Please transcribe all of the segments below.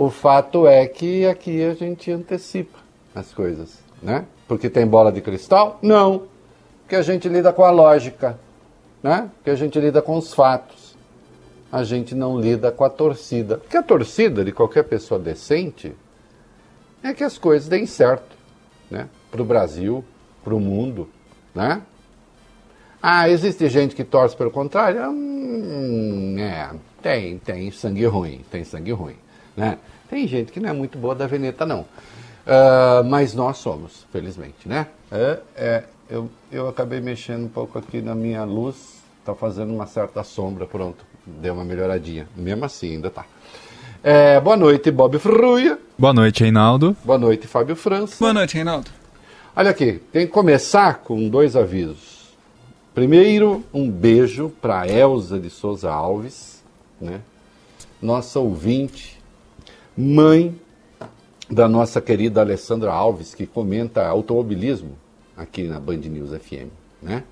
O fato é que aqui a gente antecipa as coisas, né? Porque tem bola de cristal? Não. Porque a gente lida com a lógica, né? Porque a gente lida com os fatos. A gente não lida com a torcida. Porque a torcida de qualquer pessoa decente é que as coisas deem certo, né? Para o Brasil, para o mundo, né? Ah, existe gente que torce pelo contrário? Hum, é, tem, tem sangue ruim, tem sangue ruim, né? Tem gente que não é muito boa da veneta, não. Uh, mas nós somos, felizmente, né? É, é, eu, eu acabei mexendo um pouco aqui na minha luz, está fazendo uma certa sombra, pronto, deu uma melhoradinha. Mesmo assim, ainda tá. É, boa noite, Bob Fruia. Boa noite, Reinaldo. Boa noite, Fábio França. Boa noite, Reinaldo. Olha aqui, tem que começar com dois avisos. Primeiro, um beijo para Elza de Souza Alves, né? nossa ouvinte, mãe da nossa querida Alessandra Alves, que comenta automobilismo aqui na Band News FM, né?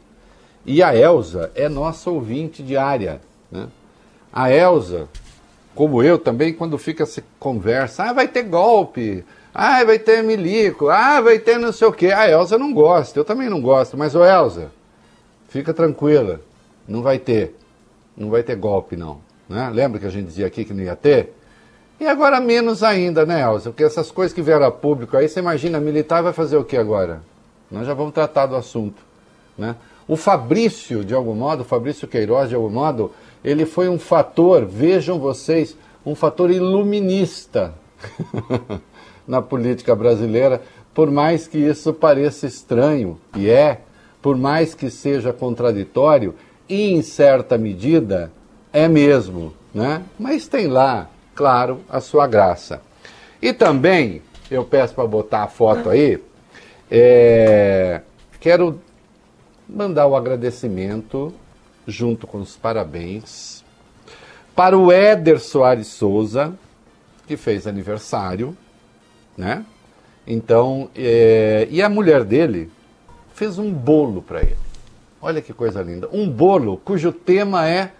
E a Elza é nossa ouvinte diária, né? A Elza, como eu também, quando fica se conversa, ah, vai ter golpe, ah, vai ter milico, ah, vai ter não sei o quê. A Elza não gosta, eu também não gosto, mas ô Elza, fica tranquila, não vai ter, não vai ter golpe não, né? Lembra que a gente dizia aqui que não ia ter? E agora menos ainda, né, Elza? Porque essas coisas que vieram a público aí, você imagina, militar vai fazer o que agora? Nós já vamos tratar do assunto. Né? O Fabrício, de algum modo, o Fabrício Queiroz, de algum modo, ele foi um fator, vejam vocês, um fator iluminista na política brasileira, por mais que isso pareça estranho, e é, por mais que seja contraditório, e em certa medida é mesmo, né? Mas tem lá claro, a sua graça. E também, eu peço para botar a foto aí, é, quero mandar o agradecimento, junto com os parabéns, para o Éder Soares Souza, que fez aniversário, né? Então, é, e a mulher dele fez um bolo para ele. Olha que coisa linda. Um bolo cujo tema é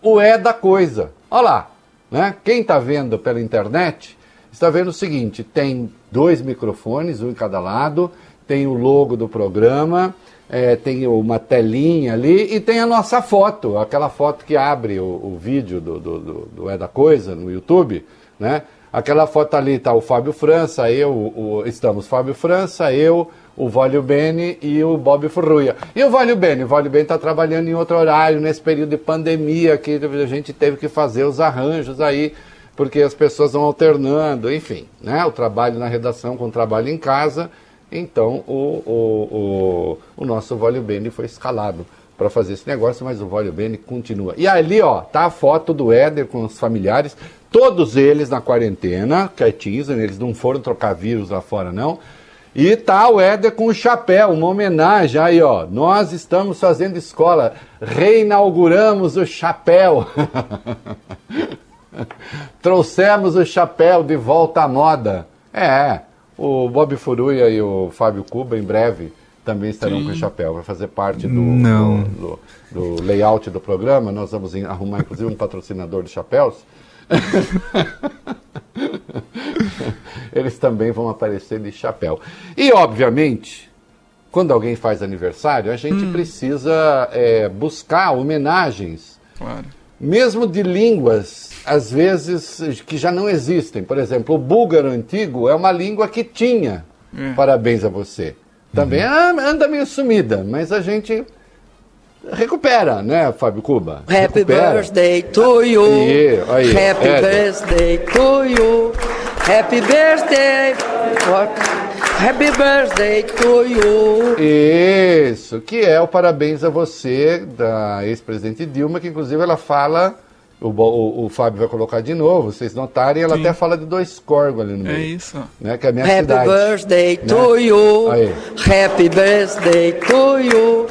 o é da coisa. Olha lá. Né? Quem está vendo pela internet está vendo o seguinte: tem dois microfones, um em cada lado, tem o logo do programa, é, tem uma telinha ali e tem a nossa foto, aquela foto que abre o, o vídeo do, do, do, do, É da Coisa no YouTube, né? Aquela foto ali está o Fábio França, eu, o, estamos Fábio França, eu, o Vólio Bene e o Bob Furruia. E o Vólio Bene? O Vólio Bene está trabalhando em outro horário, nesse período de pandemia, que a gente teve que fazer os arranjos aí, porque as pessoas vão alternando, enfim, né? O trabalho na redação com o trabalho em casa. Então, o, o, o, o nosso Vólio Bene foi escalado para fazer esse negócio, mas o Vólio Bene continua. E ali, ó, tá a foto do Éder com os familiares, todos eles na quarentena, quietinhos, eles não foram trocar vírus lá fora, não. E tá o Éder com o chapéu, uma homenagem aí, ó. Nós estamos fazendo escola, reinauguramos o chapéu. Trouxemos o chapéu de volta à moda. É, o Bob Furuia e o Fábio Cuba em breve também estarão Sim. com o chapéu. Vai fazer parte do, do, do, do, layout do programa. Nós vamos arrumar, inclusive, um patrocinador de chapéus. Eles também vão aparecer de chapéu. E, obviamente, quando alguém faz aniversário, a gente hum. precisa é, buscar homenagens. Claro. Mesmo de línguas, às vezes, que já não existem. Por exemplo, o búlgaro antigo é uma língua que tinha. É. Parabéns a você. Também uhum. anda meio sumida, mas a gente recupera, né, Fábio Cuba? Happy recupera. birthday to you. Aí, aí, Happy é, birthday to you. Happy birthday. Happy birthday to you. Isso, que é o parabéns a você da ex-presidente Dilma, que inclusive ela fala o, o, o, Fábio vai colocar de novo, vocês notarem, ela Sim. até fala de dois corgos ali no meio. É isso. Né, que é a minha Happy cidade. birthday né? to you. Aí. Happy birthday to you.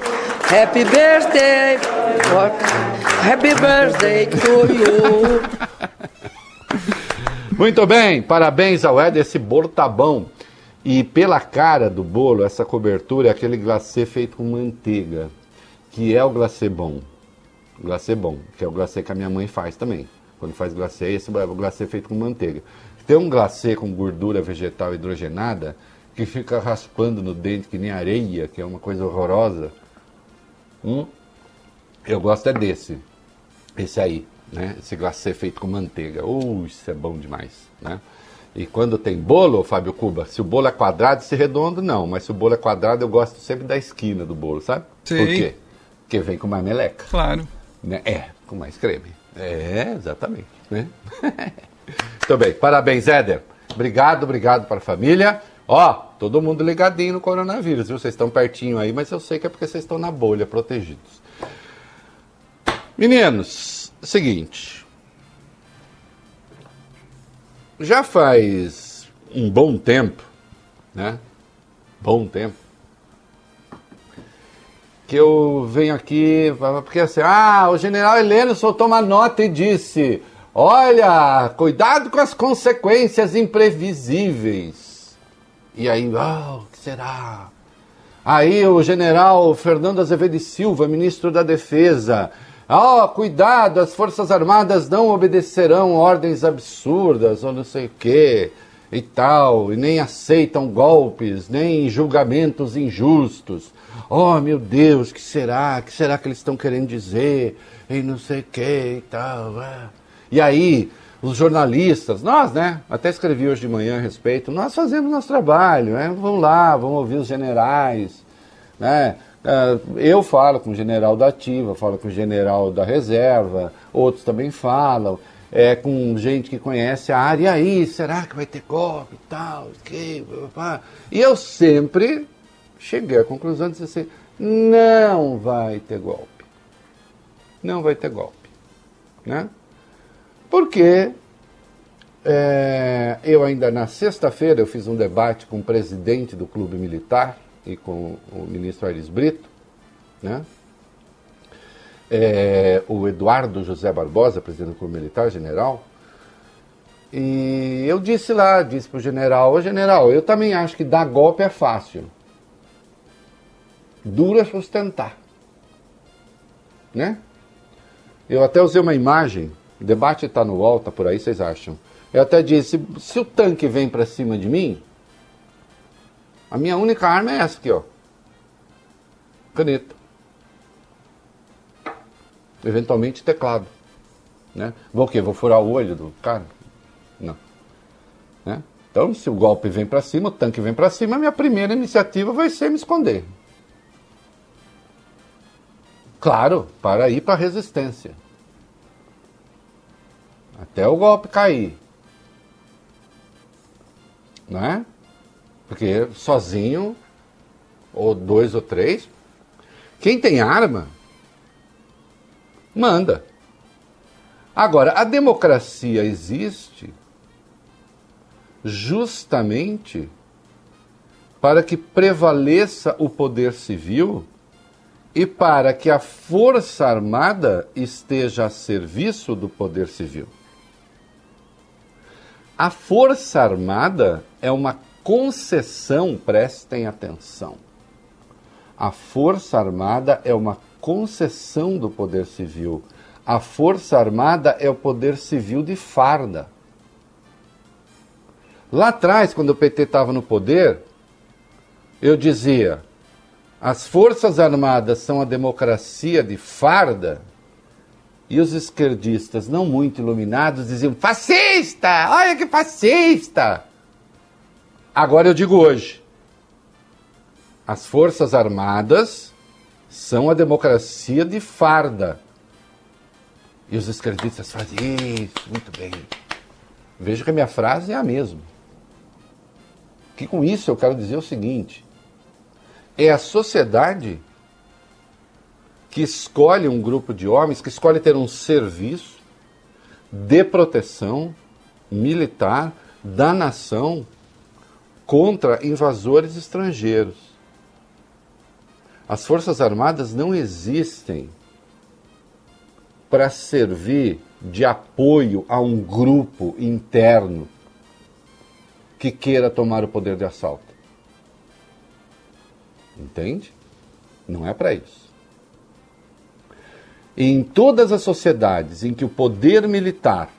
Happy birthday. Happy birthday to you. Muito bem, parabéns ao Ed, esse bolo tá bom. E pela cara do bolo, essa cobertura é aquele glacê feito com manteiga, que é o glacê bom glacê bom, que é o glacê que a minha mãe faz também. Quando faz glacê, esse é o glacê feito com manteiga. Tem um glacê com gordura vegetal hidrogenada que fica raspando no dente que nem areia, que é uma coisa horrorosa. Hum? Eu gosto é desse. Esse aí, né? Esse glacê feito com manteiga. Uh, isso é bom demais, né? E quando tem bolo, Fábio Cuba, se o bolo é quadrado, se redondo, não. Mas se o bolo é quadrado, eu gosto sempre da esquina do bolo, sabe? Sim. Por quê? Porque vem com mais meleca. Claro. Né? É, com mais creme. É, exatamente. Né? Muito bem, parabéns, Éder. Obrigado, obrigado para a família. Ó, todo mundo ligadinho no coronavírus, viu? Vocês estão pertinho aí, mas eu sei que é porque vocês estão na bolha, protegidos. Meninos, seguinte. Já faz um bom tempo, né? Bom tempo. Que eu venho aqui, porque assim, ah, o general Heleno soltou uma nota e disse: olha, cuidado com as consequências imprevisíveis. E aí, ah, o que será? Aí o general Fernando Azevedo Silva, ministro da Defesa, Ó, oh, cuidado, as Forças Armadas não obedecerão ordens absurdas ou não sei o quê e tal, e nem aceitam golpes, nem julgamentos injustos. Oh, meu Deus, que será? que será que eles estão querendo dizer? E não sei o quê e tal. É. E aí, os jornalistas, nós, né? Até escrevi hoje de manhã a respeito, nós fazemos nosso trabalho, né? Vamos lá, vamos ouvir os generais, né? Ah, eu falo com o general da ativa, falo com o general da reserva, outros também falam, é, com gente que conhece a área. E aí, será que vai ter golpe e tal? Que, e eu sempre cheguei à conclusão de dizer assim, não vai ter golpe. Não vai ter golpe. Né? Porque é, eu ainda na sexta-feira eu fiz um debate com o presidente do clube militar, e com o ministro Aires Brito, né? É, o Eduardo José Barbosa, presidente do Clube Militar, general, e eu disse lá, disse para o general, ô general, eu também acho que dar golpe é fácil. Duro é sustentar. Né? Eu até usei uma imagem, o debate está no UOL, tá por aí, vocês acham. Eu até disse, se o tanque vem para cima de mim, a minha única arma é essa aqui, ó. Caneta. Eventualmente teclado. Né? Vou o quê? Vou furar o olho do cara? Não. Né? Então, se o golpe vem para cima, o tanque vem para cima, a minha primeira iniciativa vai ser me esconder. Claro, para ir para a resistência. Até o golpe cair. Não é? Porque sozinho, ou dois ou três, quem tem arma, manda. Agora, a democracia existe justamente para que prevaleça o poder civil e para que a força armada esteja a serviço do poder civil. A força armada é uma concessão, prestem atenção. A Força Armada é uma concessão do poder civil. A Força Armada é o poder civil de farda. Lá atrás, quando o PT estava no poder, eu dizia: as Forças Armadas são a democracia de farda. E os esquerdistas, não muito iluminados, diziam: fascista! Olha que fascista! Agora eu digo hoje: as Forças Armadas são a democracia de farda. E os esquerdistas fazem isso, muito bem. Veja que a minha frase é a mesma. Que com isso eu quero dizer o seguinte: é a sociedade que escolhe um grupo de homens, que escolhe ter um serviço de proteção militar da nação contra invasores estrangeiros. As Forças Armadas não existem para servir de apoio a um grupo interno que queira tomar o poder de assalto. Entende? Não é para isso. Em todas as sociedades em que o poder militar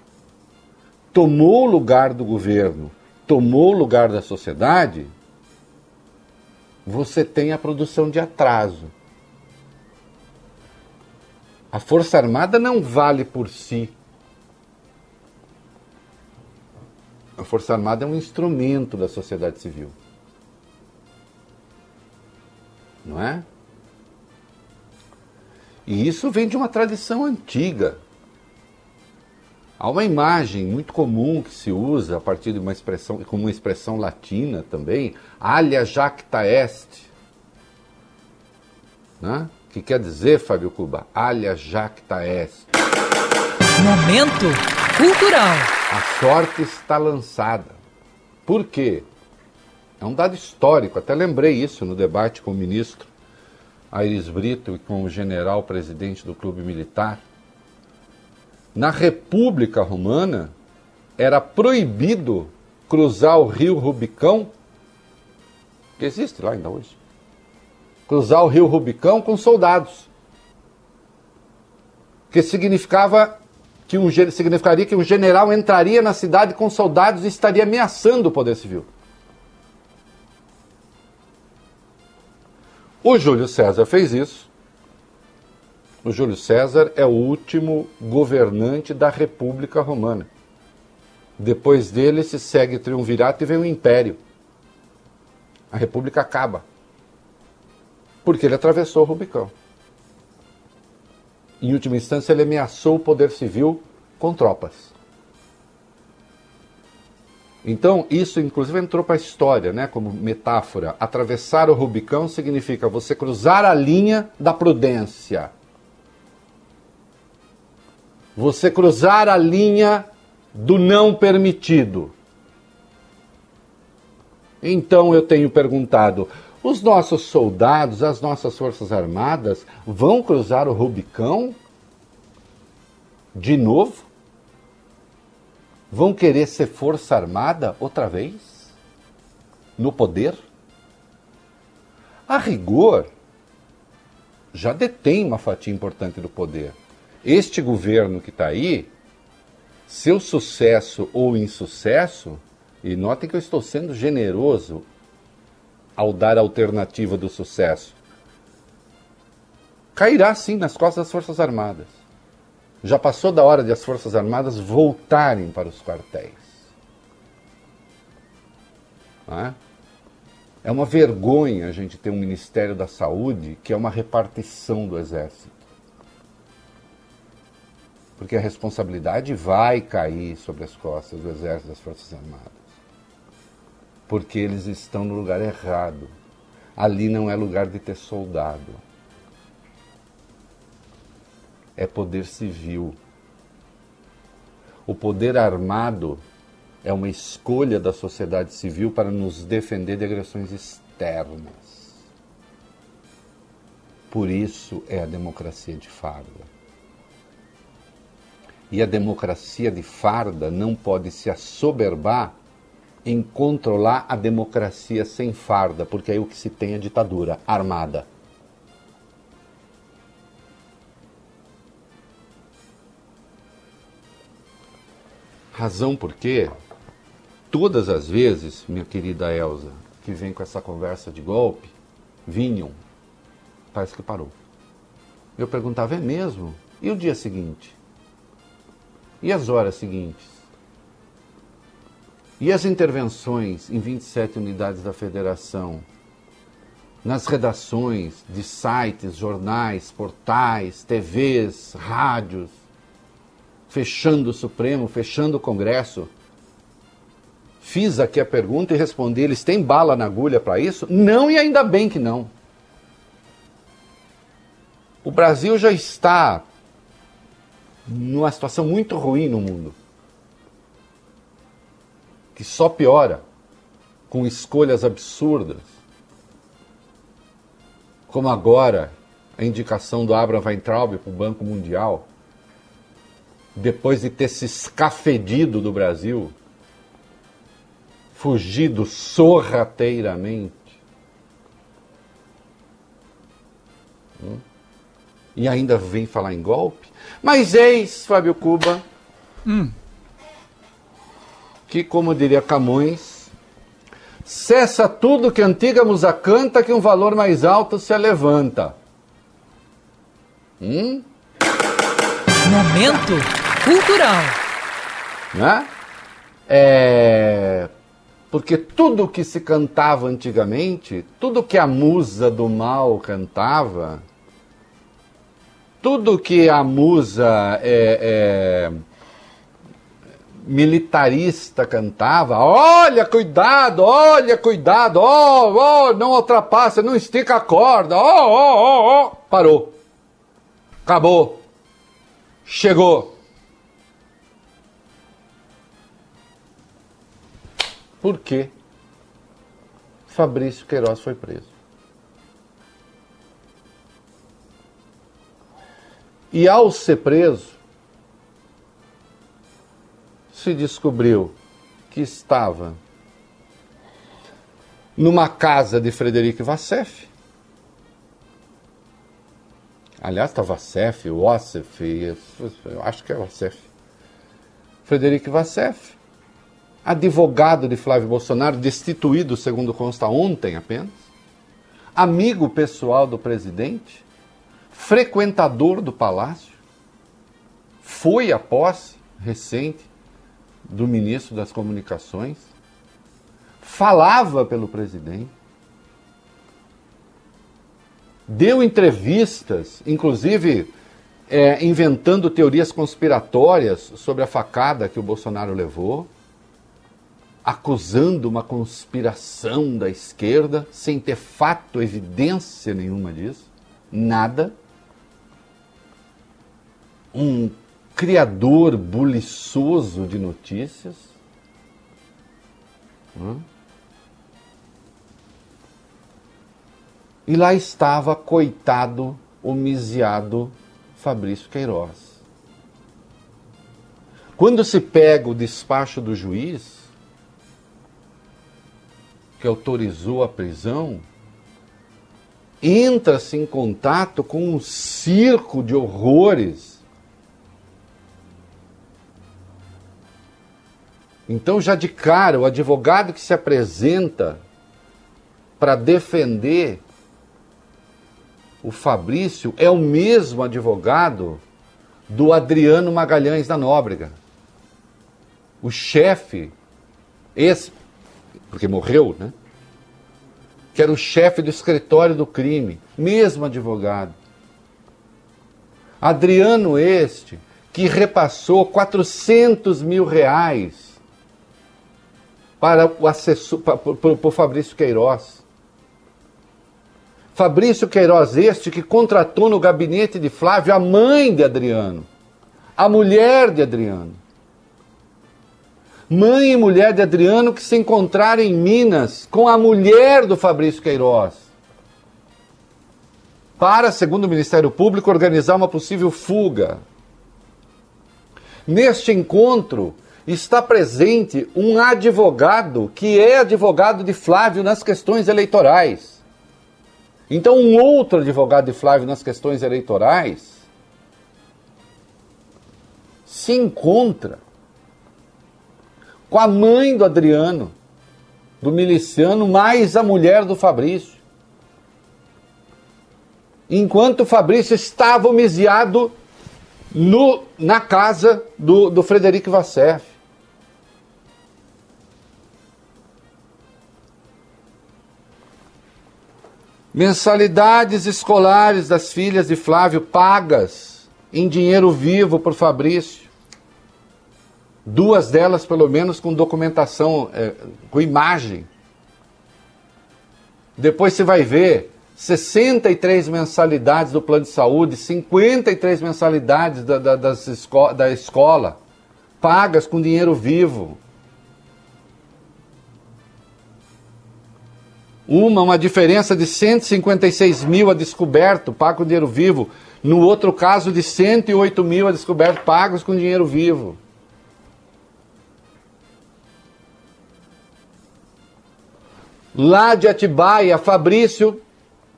tomou o lugar do governo, tomou o lugar da sociedade, você tem a produção de atraso. A Força Armada não vale por si. A Força Armada é um instrumento da sociedade civil. Não é? E isso vem de uma tradição antiga. Há uma imagem muito comum que se usa a partir de uma expressão, como uma expressão latina também, alia jacta est. Né? Que quer dizer, Fábio Cuba, alia jacta est. Momento cultural. A sorte está lançada. Por quê? É um dado histórico, até lembrei isso no debate com o ministro Aires Brito e com o general presidente do clube militar na República Romana, era proibido cruzar o rio Rubicão, que existe lá ainda hoje. Cruzar o rio Rubicão com soldados. Que significava que um, significaria que um general entraria na cidade com soldados e estaria ameaçando o poder civil. O Júlio César fez isso o Júlio César é o último governante da República Romana. Depois dele se segue triunvirato e vem o império. A República acaba. Porque ele atravessou o Rubicão. Em última instância, ele ameaçou o poder civil com tropas. Então, isso inclusive entrou para a história, né, como metáfora. Atravessar o Rubicão significa você cruzar a linha da prudência você cruzar a linha do não permitido. Então eu tenho perguntado: os nossos soldados, as nossas forças armadas vão cruzar o Rubicão de novo? Vão querer ser força armada outra vez? No poder? A rigor, já detém uma fatia importante do poder. Este governo que está aí, seu sucesso ou insucesso, e notem que eu estou sendo generoso ao dar a alternativa do sucesso, cairá sim nas costas das Forças Armadas. Já passou da hora de as Forças Armadas voltarem para os quartéis. É? é uma vergonha a gente ter um Ministério da Saúde que é uma repartição do Exército porque a responsabilidade vai cair sobre as costas do Exército das Forças Armadas. Porque eles estão no lugar errado. Ali não é lugar de ter soldado. É poder civil. O poder armado é uma escolha da sociedade civil para nos defender de agressões externas. Por isso é a democracia de farda. E a democracia de farda não pode se assoberbar em controlar a democracia sem farda, porque aí o que se tem é ditadura armada. Razão porque todas as vezes, minha querida Elsa, que vem com essa conversa de golpe, vinham, parece que parou. Eu perguntava, é mesmo? E o dia seguinte? E as horas seguintes? E as intervenções em 27 unidades da federação? Nas redações de sites, jornais, portais, TVs, rádios, fechando o Supremo, fechando o Congresso. Fiz aqui a pergunta e respondi: eles têm bala na agulha para isso? Não, e ainda bem que não. O Brasil já está numa situação muito ruim no mundo. Que só piora com escolhas absurdas. Como agora a indicação do Abraham Weintraub para o Banco Mundial, depois de ter se escafedido do Brasil, fugido sorrateiramente. Hum? E ainda vem falar em golpe? Mas eis, Fábio Cuba, hum. que, como diria Camões, cessa tudo que antiga musa canta, que um valor mais alto se levanta. Hum? Momento cultural. Né? É... Porque tudo que se cantava antigamente, tudo que a musa do mal cantava, tudo que a musa é, é, militarista cantava, olha, cuidado, olha, cuidado, ó, oh, oh, não ultrapassa, não estica a corda, ó, ó, ó, ó, parou. Acabou. Chegou. Por que Fabrício Queiroz foi preso? E ao ser preso, se descobriu que estava numa casa de Frederico Vassef. Aliás, está Vassef, Wassef, acho que é Vassef. Frederico Vassef, advogado de Flávio Bolsonaro, destituído, segundo consta ontem apenas, amigo pessoal do presidente, frequentador do palácio, foi a posse recente do ministro das Comunicações, falava pelo presidente, deu entrevistas, inclusive é, inventando teorias conspiratórias sobre a facada que o Bolsonaro levou, acusando uma conspiração da esquerda, sem ter fato, evidência nenhuma disso, nada um criador buliçoso de notícias. E lá estava, coitado, homiziado Fabrício Queiroz. Quando se pega o despacho do juiz, que autorizou a prisão, entra-se em contato com um circo de horrores Então, já de cara, o advogado que se apresenta para defender o Fabrício é o mesmo advogado do Adriano Magalhães da Nóbrega. O chefe, esse, porque morreu, né? Que era o chefe do escritório do crime, mesmo advogado. Adriano este, que repassou 400 mil reais para o assessor, para, para, para o Fabrício Queiroz. Fabrício Queiroz, este que contratou no gabinete de Flávio a mãe de Adriano, a mulher de Adriano. Mãe e mulher de Adriano que se encontraram em Minas com a mulher do Fabrício Queiroz. Para, segundo o Ministério Público, organizar uma possível fuga. Neste encontro, está presente um advogado que é advogado de Flávio nas questões eleitorais. Então, um outro advogado de Flávio nas questões eleitorais se encontra com a mãe do Adriano, do miliciano, mais a mulher do Fabrício. Enquanto o Fabrício estava homiziado no, na casa do, do Frederico Vassef. Mensalidades escolares das filhas de Flávio pagas em dinheiro vivo por Fabrício. Duas delas, pelo menos, com documentação, é, com imagem. Depois você vai ver 63 mensalidades do plano de saúde, 53 mensalidades da, da, das esco da escola, pagas com dinheiro vivo. Uma, uma diferença de 156 mil a descoberto, pago com dinheiro vivo. No outro caso, de 108 mil a descoberto, pagos com dinheiro vivo. Lá de Atibaia, Fabrício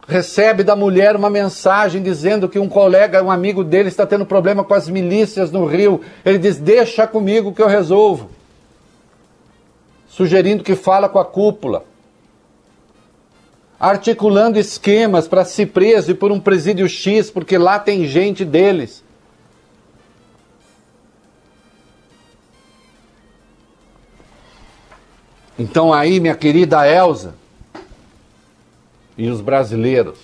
recebe da mulher uma mensagem dizendo que um colega, um amigo dele, está tendo problema com as milícias no Rio. Ele diz: Deixa comigo que eu resolvo. sugerindo que fala com a cúpula, articulando esquemas para se preso e por um presídio X, porque lá tem gente deles. Então aí, minha querida Elsa e os brasileiros,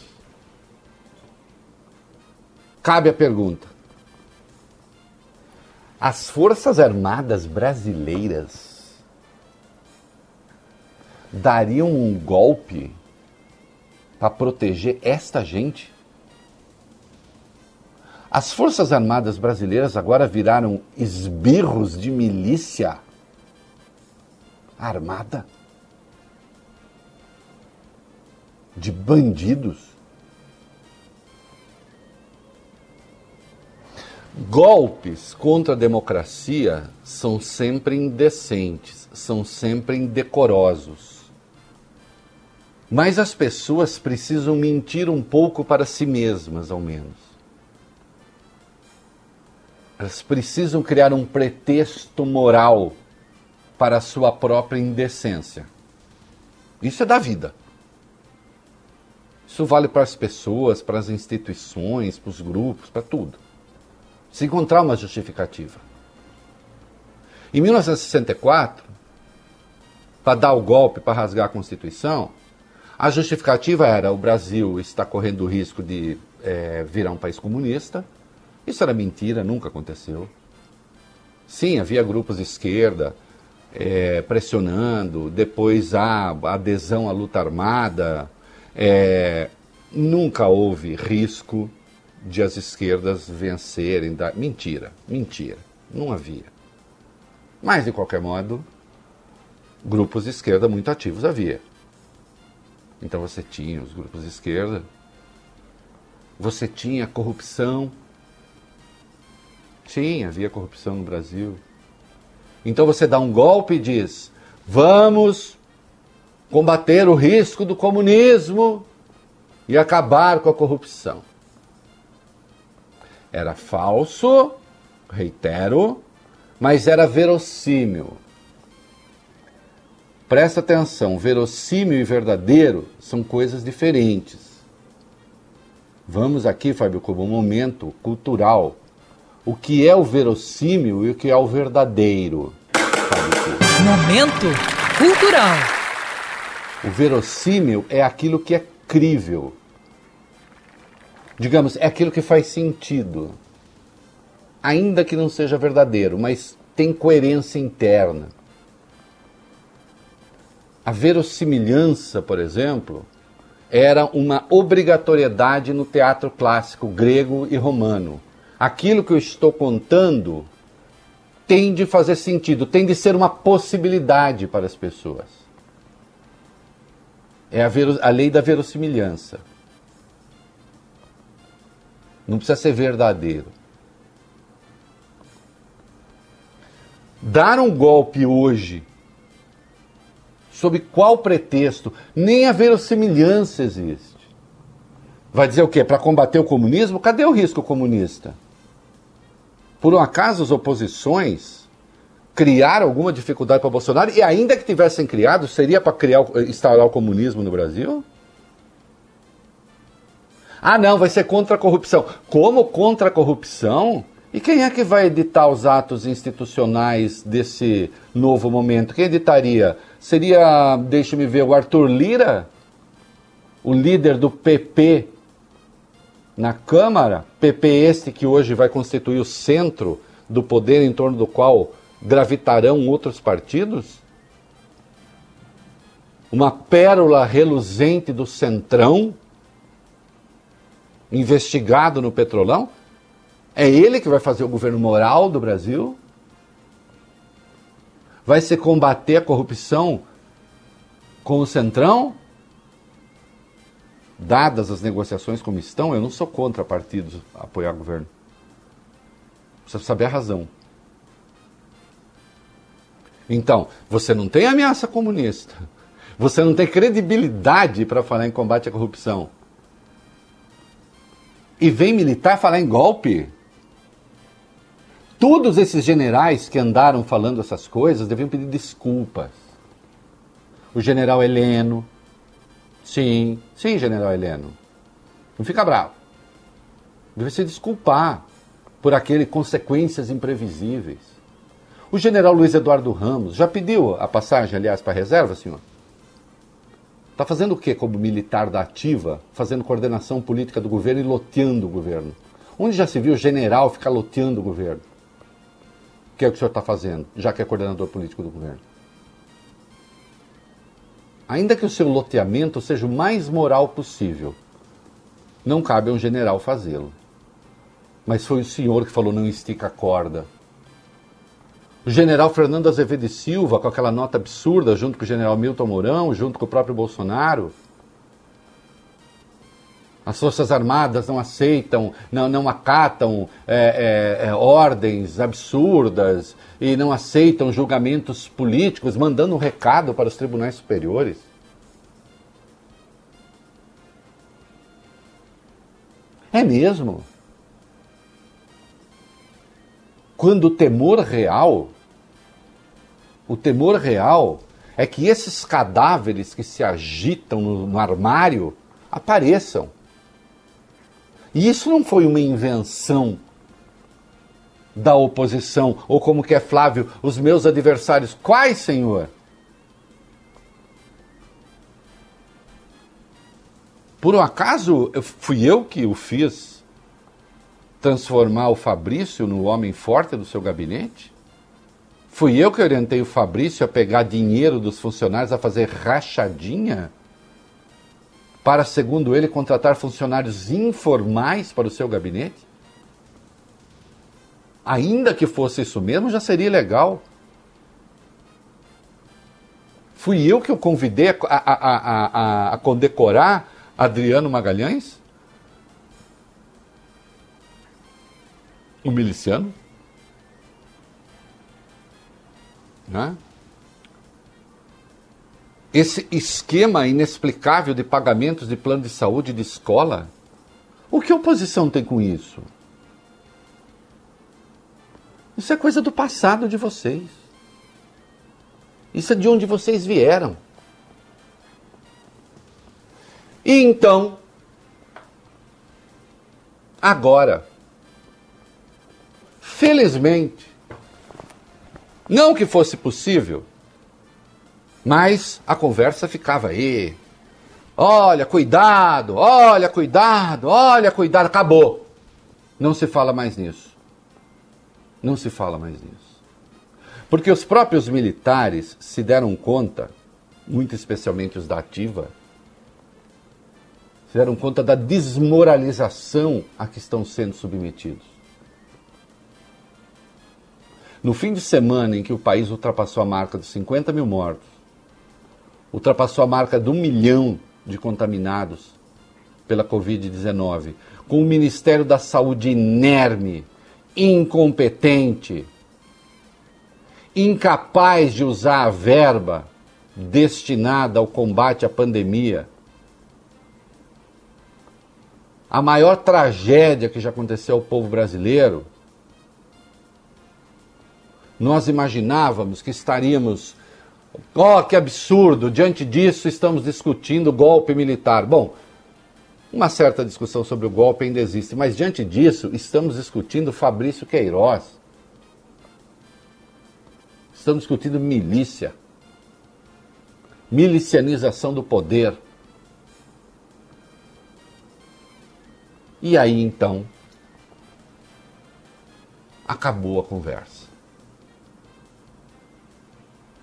cabe a pergunta: as Forças Armadas brasileiras dariam um golpe para proteger esta gente? As Forças Armadas brasileiras agora viraram esbirros de milícia armada? De bandidos? Golpes contra a democracia são sempre indecentes, são sempre indecorosos. Mas as pessoas precisam mentir um pouco para si mesmas, ao menos. Elas precisam criar um pretexto moral para a sua própria indecência. Isso é da vida. Isso vale para as pessoas, para as instituições, para os grupos, para tudo se encontrar uma justificativa. Em 1964, para dar o golpe, para rasgar a Constituição, a justificativa era o Brasil está correndo o risco de é, virar um país comunista. Isso era mentira, nunca aconteceu. Sim, havia grupos de esquerda é, pressionando, depois a adesão à luta armada. É, nunca houve risco de as esquerdas vencerem. Da... Mentira, mentira. Não havia. Mas, de qualquer modo, grupos de esquerda muito ativos havia. Então você tinha os grupos de esquerda, você tinha corrupção. Sim, havia corrupção no Brasil. Então você dá um golpe e diz: vamos combater o risco do comunismo e acabar com a corrupção. Era falso, reitero, mas era verossímil. Presta atenção, verossímil e verdadeiro são coisas diferentes. Vamos aqui, Fábio, como um momento cultural. O que é o verossímil e o que é o verdadeiro? Momento cultural. O verossímil é aquilo que é crível, digamos, é aquilo que faz sentido. Ainda que não seja verdadeiro, mas tem coerência interna. A verossimilhança, por exemplo, era uma obrigatoriedade no teatro clássico grego e romano. Aquilo que eu estou contando tem de fazer sentido, tem de ser uma possibilidade para as pessoas. É a, a lei da verossimilhança. Não precisa ser verdadeiro. Dar um golpe hoje, sob qual pretexto? Nem a verossimilhança existe. Vai dizer o quê? Para combater o comunismo? Cadê o risco comunista? Por um acaso as oposições criaram alguma dificuldade para Bolsonaro e ainda que tivessem criado, seria para criar, instaurar o comunismo no Brasil? Ah, não, vai ser contra a corrupção. Como contra a corrupção? E quem é que vai editar os atos institucionais desse novo momento? Quem editaria? Seria, deixe-me ver, o Arthur Lira? O líder do PP na Câmara? PP este que hoje vai constituir o centro do poder em torno do qual gravitarão outros partidos? Uma pérola reluzente do centrão? investigado no Petrolão? É ele que vai fazer o governo moral do Brasil? Vai se combater a corrupção com o Centrão? Dadas as negociações como estão, eu não sou contra partidos apoiar governo. Precisa saber a razão. Então, você não tem ameaça comunista. Você não tem credibilidade para falar em combate à corrupção e vem militar falar em golpe. Todos esses generais que andaram falando essas coisas deviam pedir desculpas. o general Heleno. Sim, sim, general Heleno. Não fica bravo. Deve se desculpar por aquele consequências imprevisíveis. O general Luiz Eduardo Ramos já pediu a passagem, aliás, para a reserva, senhor? Está fazendo o que como militar da ativa? Fazendo coordenação política do governo e loteando o governo. Onde já se viu general ficar loteando o governo? O que é o que o senhor está fazendo, já que é coordenador político do governo? Ainda que o seu loteamento seja o mais moral possível, não cabe a um general fazê-lo. Mas foi o senhor que falou não estica a corda. O general Fernando Azevedo Silva, com aquela nota absurda, junto com o general Milton Mourão, junto com o próprio Bolsonaro. As Forças Armadas não aceitam, não, não acatam é, é, é, ordens absurdas e não aceitam julgamentos políticos, mandando um recado para os tribunais superiores. É mesmo? Quando o temor real o temor real é que esses cadáveres que se agitam no, no armário apareçam. E isso não foi uma invenção da oposição, ou como que é Flávio, os meus adversários. Quais, Senhor? Por um acaso fui eu que o fiz transformar o Fabrício no homem forte do seu gabinete? Fui eu que orientei o Fabrício a pegar dinheiro dos funcionários, a fazer rachadinha? Para, segundo ele, contratar funcionários informais para o seu gabinete? Ainda que fosse isso mesmo, já seria legal. Fui eu que o convidei a, a, a, a, condecorar Adriano Magalhães? O miliciano? Né? Esse esquema inexplicável de pagamentos de plano de saúde de escola, o que a oposição tem com isso? Isso é coisa do passado de vocês. Isso é de onde vocês vieram. E então, agora, felizmente, não que fosse possível, mas a conversa ficava aí. Olha, cuidado, olha, cuidado, olha, cuidado, acabou. Não se fala mais nisso. Não se fala mais nisso. Porque os próprios militares se deram conta, muito especialmente os da ativa, se deram conta da desmoralização a que estão sendo submetidos. No fim de semana em que o país ultrapassou a marca dos 50 mil mortos, ultrapassou a marca de um milhão de contaminados pela Covid-19, com o Ministério da Saúde inerme, incompetente, incapaz de usar a verba destinada ao combate à pandemia. A maior tragédia que já aconteceu ao povo brasileiro nós imaginávamos que estaríamos. Oh, que absurdo! Diante disso, estamos discutindo golpe militar. Bom, uma certa discussão sobre o golpe ainda existe, mas diante disso, estamos discutindo Fabrício Queiroz. Estamos discutindo milícia. Milicianização do poder. E aí então, acabou a conversa.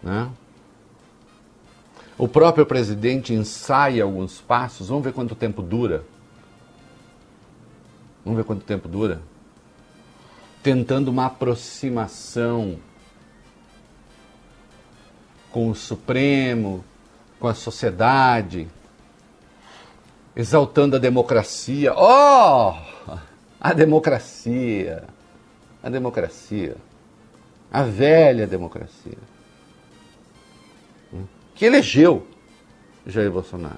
Né? O próprio presidente ensaia alguns passos, vamos ver quanto tempo dura. Vamos ver quanto tempo dura. Tentando uma aproximação com o Supremo, com a sociedade, exaltando a democracia. Oh! A democracia! A democracia! A velha democracia que elegeu Jair Bolsonaro.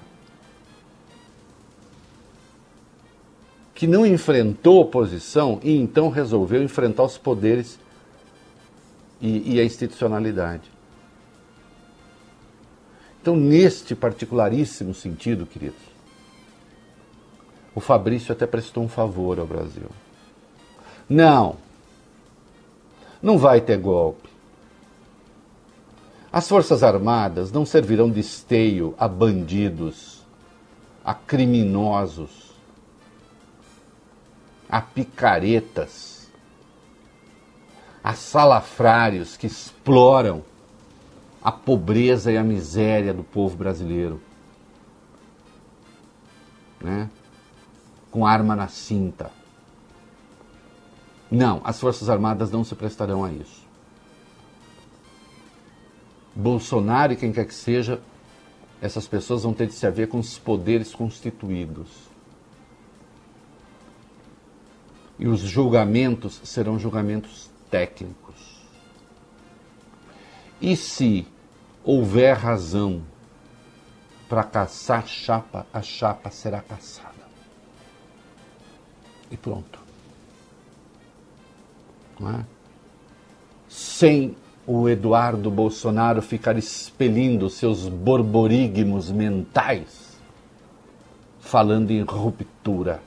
Que não enfrentou oposição e então resolveu enfrentar os poderes e, e a institucionalidade. Então, neste particularíssimo sentido, queridos, o Fabrício até prestou um favor ao Brasil. Não, não vai ter golpe. As Forças Armadas não servirão de esteio a bandidos, a criminosos, a picaretas, a salafrários que exploram a pobreza e a miséria do povo brasileiro. Né? Com arma na cinta. Não, as Forças Armadas não se prestarão a isso. Bolsonaro e quem quer que seja, essas pessoas vão ter de se haver com os poderes constituídos. E os julgamentos serão julgamentos técnicos. E se houver razão para caçar chapa, a chapa será caçada. E pronto. É? Sem o Eduardo Bolsonaro ficar expelindo seus borborigmos mentais, falando em ruptura.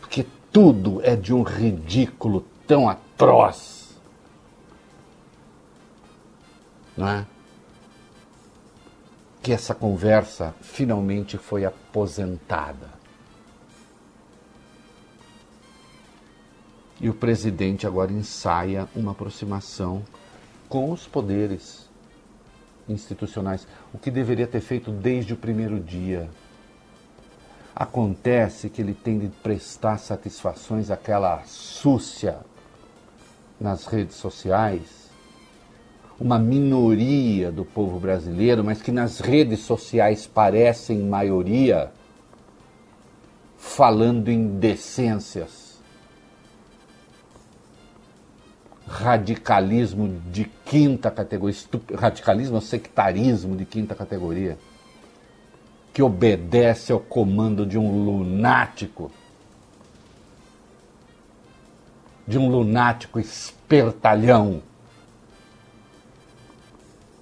Porque tudo é de um ridículo tão atroz não é? que essa conversa finalmente foi aposentada. E o presidente agora ensaia uma aproximação com os poderes institucionais, o que deveria ter feito desde o primeiro dia. Acontece que ele tem de prestar satisfações àquela súcia nas redes sociais uma minoria do povo brasileiro, mas que nas redes sociais parecem maioria, falando em decências. Radicalismo de quinta categoria, radicalismo sectarismo de quinta categoria, que obedece ao comando de um lunático, de um lunático espertalhão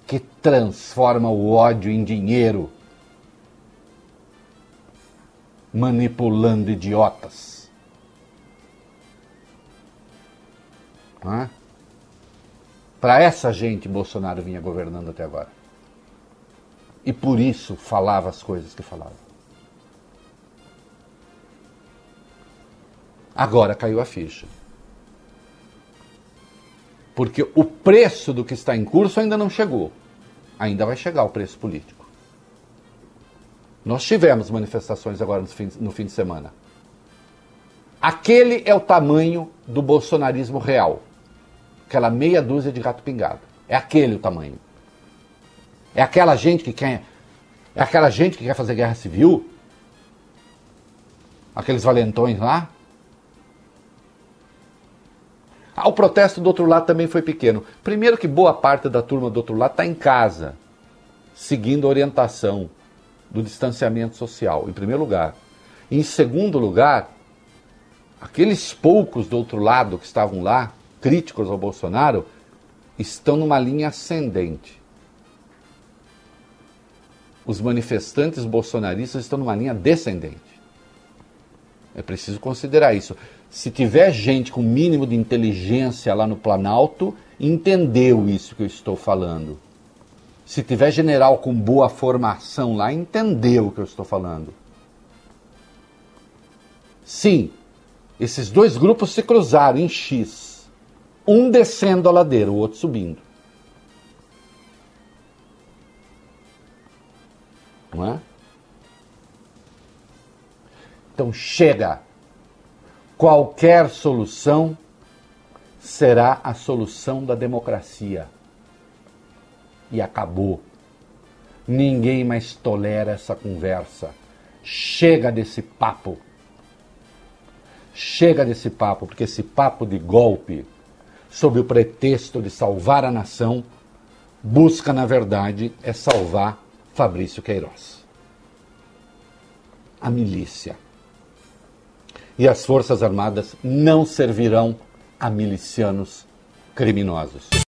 que transforma o ódio em dinheiro, manipulando idiotas. É? Para essa gente, Bolsonaro vinha governando até agora. E por isso falava as coisas que falava. Agora caiu a ficha porque o preço do que está em curso ainda não chegou. Ainda vai chegar o preço político. Nós tivemos manifestações agora no fim, no fim de semana. Aquele é o tamanho do bolsonarismo real. Aquela meia dúzia de gato pingado. É aquele o tamanho. É aquela gente que quer. É aquela gente que quer fazer guerra civil. Aqueles valentões lá. Ah, o protesto do outro lado também foi pequeno. Primeiro que boa parte da turma do outro lado está em casa, seguindo a orientação do distanciamento social, em primeiro lugar. Em segundo lugar, aqueles poucos do outro lado que estavam lá, críticos ao Bolsonaro, estão numa linha ascendente. Os manifestantes bolsonaristas estão numa linha descendente. É preciso considerar isso se tiver gente com mínimo de inteligência lá no Planalto, entendeu isso que eu estou falando. Se tiver general com boa formação lá, entendeu o que eu estou falando. Sim, esses dois grupos se cruzaram em X. Um descendo a ladeira, o outro subindo. Não é? Então chega qualquer solução será a solução da democracia. E acabou. Ninguém mais tolera essa conversa. Chega desse papo. Chega desse papo, porque esse papo de golpe, sob o pretexto de salvar a nação, busca, na verdade, é salvar Fabrício Queiroz. A milícia e as Forças Armadas não servirão a milicianos criminosos.